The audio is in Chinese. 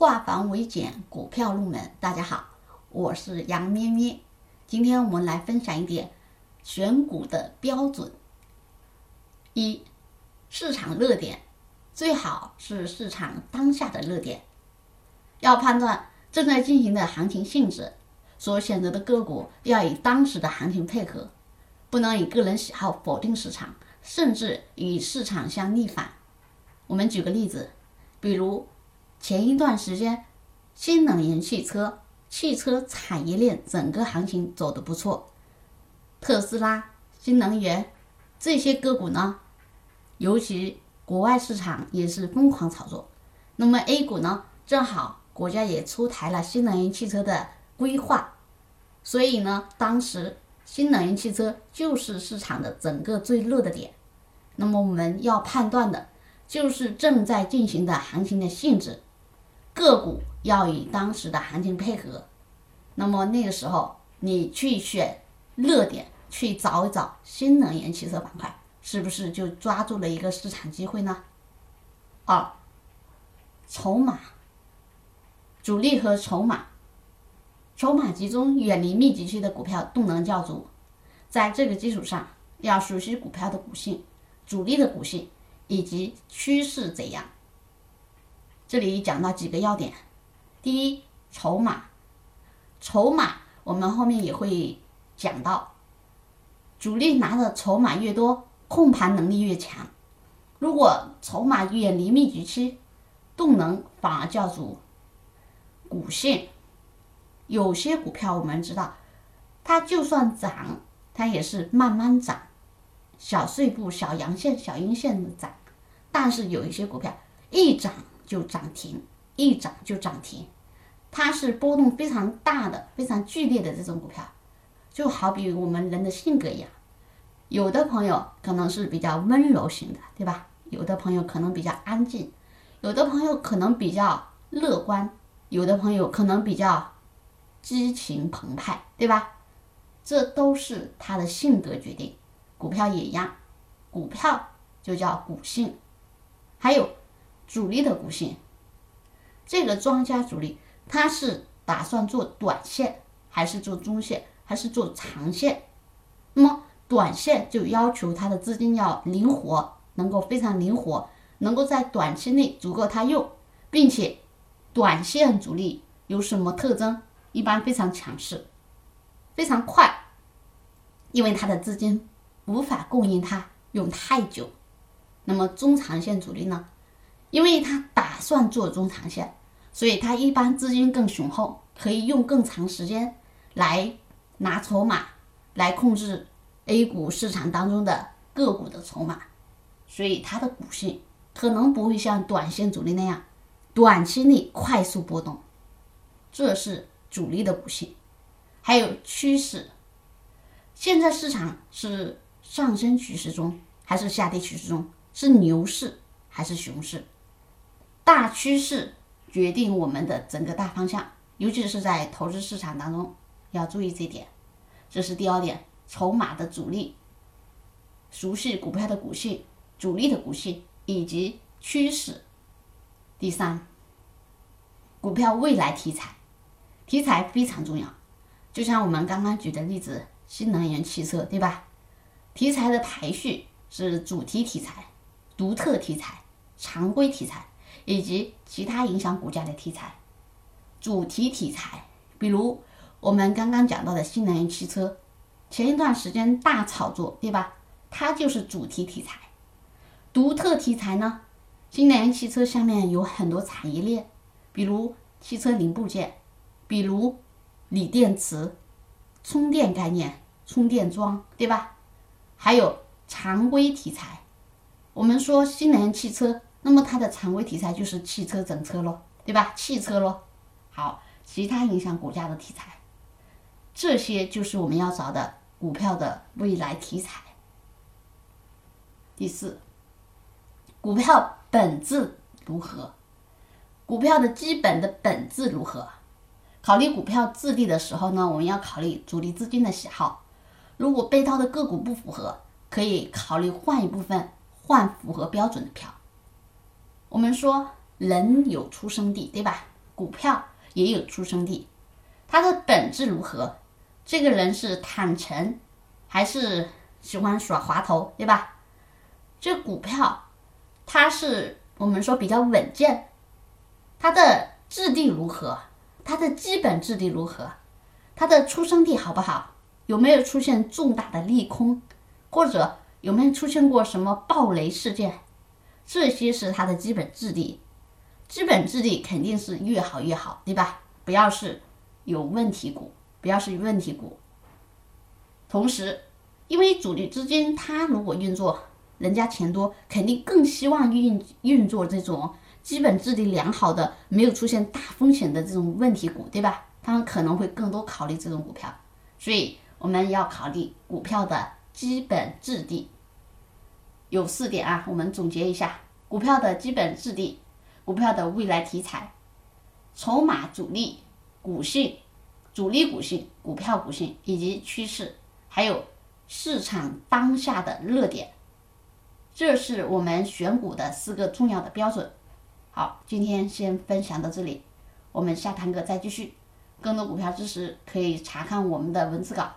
化繁为简，股票入门。大家好，我是杨咩咩。今天我们来分享一点选股的标准。一、市场热点最好是市场当下的热点。要判断正在进行的行情性质，所选择的个股要与当时的行情配合，不能以个人喜好否定市场，甚至与市场相逆反。我们举个例子，比如。前一段时间，新能源汽车、汽车产业链整个行情走得不错，特斯拉、新能源这些个股呢，尤其国外市场也是疯狂炒作。那么 A 股呢，正好国家也出台了新能源汽车的规划，所以呢，当时新能源汽车就是市场的整个最热的点。那么我们要判断的就是正在进行的行情的性质。个股要与当时的行情配合，那么那个时候你去选热点，去找一找新能源汽车板块，是不是就抓住了一个市场机会呢？二，筹码，主力和筹码，筹码集中、远离密集区的股票动能较足，在这个基础上，要熟悉股票的股性、主力的股性以及趋势怎样。这里讲到几个要点，第一，筹码，筹码我们后面也会讲到，主力拿的筹码越多，控盘能力越强。如果筹码远离密集区，动能反而较足。股性，有些股票我们知道，它就算涨，它也是慢慢涨，小碎步、小阳线、小阴线的涨，但是有一些股票一涨。就涨停，一涨就涨停，它是波动非常大的、非常剧烈的这种股票，就好比我们人的性格一样，有的朋友可能是比较温柔型的，对吧？有的朋友可能比较安静，有的朋友可能比较乐观，有的朋友可能比较激情澎湃，对吧？这都是他的性格决定。股票也一样，股票就叫股性，还有。主力的股性，这个庄家主力他是打算做短线，还是做中线，还是做长线？那么短线就要求他的资金要灵活，能够非常灵活，能够在短期内足够他用，并且短线主力有什么特征？一般非常强势，非常快，因为他的资金无法供应他用太久。那么中长线主力呢？因为他打算做中长线，所以他一般资金更雄厚，可以用更长时间来拿筹码，来控制 A 股市场当中的个股的筹码，所以它的股性可能不会像短线主力那样，短期内快速波动，这是主力的股性。还有趋势，现在市场是上升趋势中还是下跌趋势中？是牛市还是熊市？大趋势决定我们的整个大方向，尤其是在投资市场当中要注意这点。这是第二点，筹码的主力，熟悉股票的股性、主力的股性以及趋势。第三，股票未来题材，题材非常重要。就像我们刚刚举的例子，新能源汽车，对吧？题材的排序是主题题材、独特题材、常规题材。以及其他影响股价的题材，主题题材，比如我们刚刚讲到的新能源汽车，前一段时间大炒作，对吧？它就是主题题材。独特题材呢？新能源汽车下面有很多产业链，比如汽车零部件，比如锂电池、充电概念、充电桩，对吧？还有常规题材，我们说新能源汽车。那么它的常规题材就是汽车整车咯，对吧？汽车咯。好，其他影响股价的题材，这些就是我们要找的股票的未来题材。第四，股票本质如何？股票的基本的本质如何？考虑股票质地的时候呢，我们要考虑主力资金的喜好。如果被套的个股不符合，可以考虑换一部分，换符合标准的票。我们说人有出生地，对吧？股票也有出生地，它的本质如何？这个人是坦诚，还是喜欢耍滑头，对吧？这股票，它是我们说比较稳健，它的质地如何？它的基本质地如何？它的出生地好不好？有没有出现重大的利空，或者有没有出现过什么暴雷事件？这些是它的基本质地。基本质地肯定是越好越好，对吧？不要是有问题股，不要是有问题股。同时，因为主力资金它如果运作，人家钱多，肯定更希望运运作这种基本质地良好的、没有出现大风险的这种问题股，对吧？他们可能会更多考虑这种股票，所以我们要考虑股票的基本质地。有四点啊，我们总结一下：股票的基本质地。股票的未来题材、筹码主力、股性、主力股性、股票股性以及趋势，还有市场当下的热点，这是我们选股的四个重要的标准。好，今天先分享到这里，我们下堂课再继续。更多股票知识可以查看我们的文字稿。